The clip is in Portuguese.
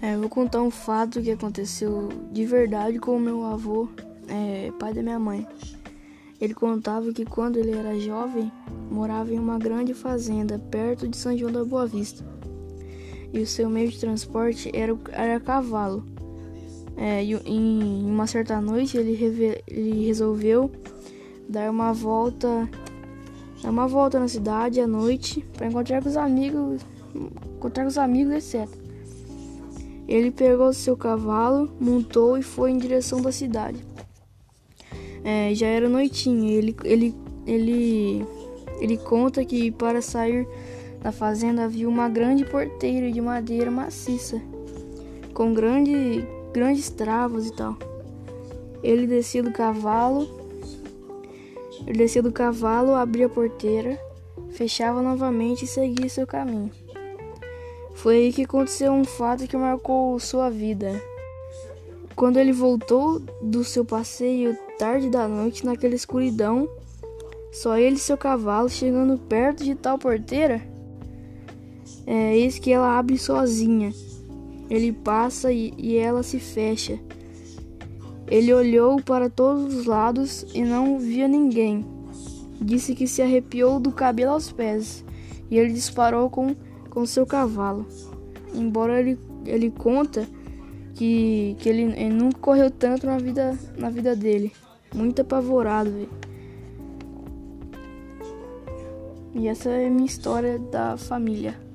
É, vou contar um fato que aconteceu de verdade com o meu avô, é, pai da minha mãe. Ele contava que quando ele era jovem, morava em uma grande fazenda perto de São João da Boa Vista. E o seu meio de transporte era, era cavalo. É, e, em uma certa noite ele, ele resolveu dar uma volta dar uma volta na cidade à noite para encontrar com os amigos encontrar com os amigos etc ele pegou seu cavalo, montou e foi em direção da cidade. É, já era noitinha. Ele, ele, ele, ele conta que para sair da fazenda viu uma grande porteira de madeira maciça, com grande, grandes travas e tal. Ele descia do cavalo, ele descia do cavalo, abria a porteira, fechava novamente e seguia seu caminho. Foi aí que aconteceu um fato que marcou sua vida. Quando ele voltou do seu passeio tarde da noite naquela escuridão, só ele e seu cavalo chegando perto de tal porteira, é eis que ela abre sozinha. Ele passa e, e ela se fecha. Ele olhou para todos os lados e não via ninguém. Disse que se arrepiou do cabelo aos pés e ele disparou com com seu cavalo. Embora ele, ele conta que, que ele, ele nunca correu tanto na vida, na vida dele. Muito apavorado. E essa é a minha história da família.